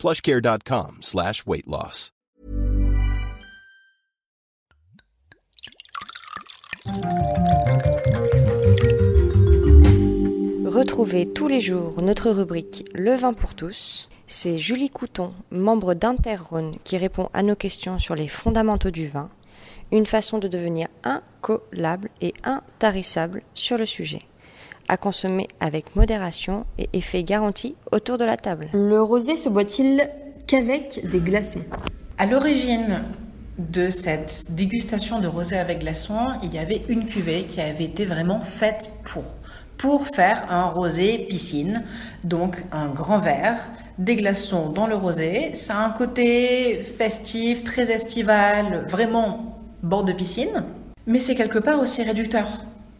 plushcare.com slash weight loss. Retrouvez tous les jours notre rubrique Le vin pour tous. C'est Julie Couton, membre d'Interrhône, qui répond à nos questions sur les fondamentaux du vin, une façon de devenir incollable et intarissable sur le sujet à consommer avec modération et effet garanti autour de la table. Le rosé se boit-il qu'avec des glaçons? À l'origine de cette dégustation de rosé avec glaçons, il y avait une cuvée qui avait été vraiment faite pour pour faire un rosé piscine, donc un grand verre, des glaçons dans le rosé. Ça a un côté festif, très estival, vraiment bord de piscine, mais c'est quelque part aussi réducteur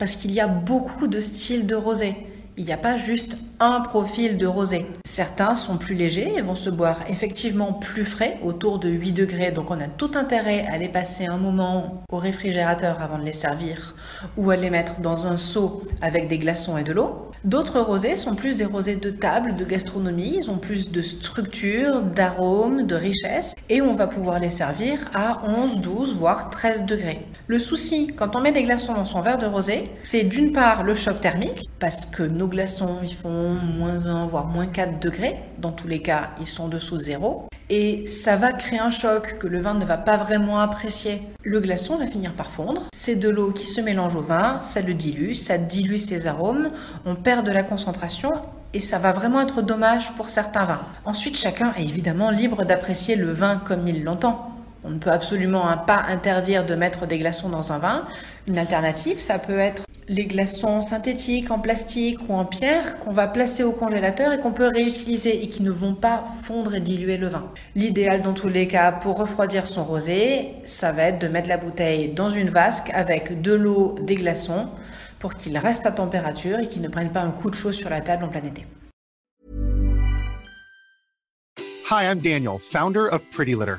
parce qu'il y a beaucoup de styles de rosé. Il n'y a pas juste un profil de rosé. Certains sont plus légers et vont se boire effectivement plus frais, autour de 8 degrés. Donc on a tout intérêt à les passer un moment au réfrigérateur avant de les servir ou à les mettre dans un seau avec des glaçons et de l'eau. D'autres rosés sont plus des rosés de table, de gastronomie. Ils ont plus de structure, d'arôme, de richesse et on va pouvoir les servir à 11, 12, voire 13 degrés. Le souci quand on met des glaçons dans son verre de rosé, c'est d'une part le choc thermique parce que nos glaçons ils font moins 1 voire moins 4 degrés. Dans tous les cas, ils sont dessous de zéro. Et ça va créer un choc que le vin ne va pas vraiment apprécier. Le glaçon va finir par fondre. C'est de l'eau qui se mélange au vin, ça le dilue, ça dilue ses arômes, on perd de la concentration et ça va vraiment être dommage pour certains vins. Ensuite, chacun est évidemment libre d'apprécier le vin comme il l'entend. On ne peut absolument pas interdire de mettre des glaçons dans un vin. Une alternative, ça peut être les glaçons synthétiques en plastique ou en pierre qu'on va placer au congélateur et qu'on peut réutiliser et qui ne vont pas fondre et diluer le vin. L'idéal dans tous les cas pour refroidir son rosé, ça va être de mettre la bouteille dans une vasque avec de l'eau, des glaçons pour qu'il reste à température et qu'il ne prenne pas un coup de chaud sur la table en plein été. Hi, I'm Daniel, founder of Pretty Litter.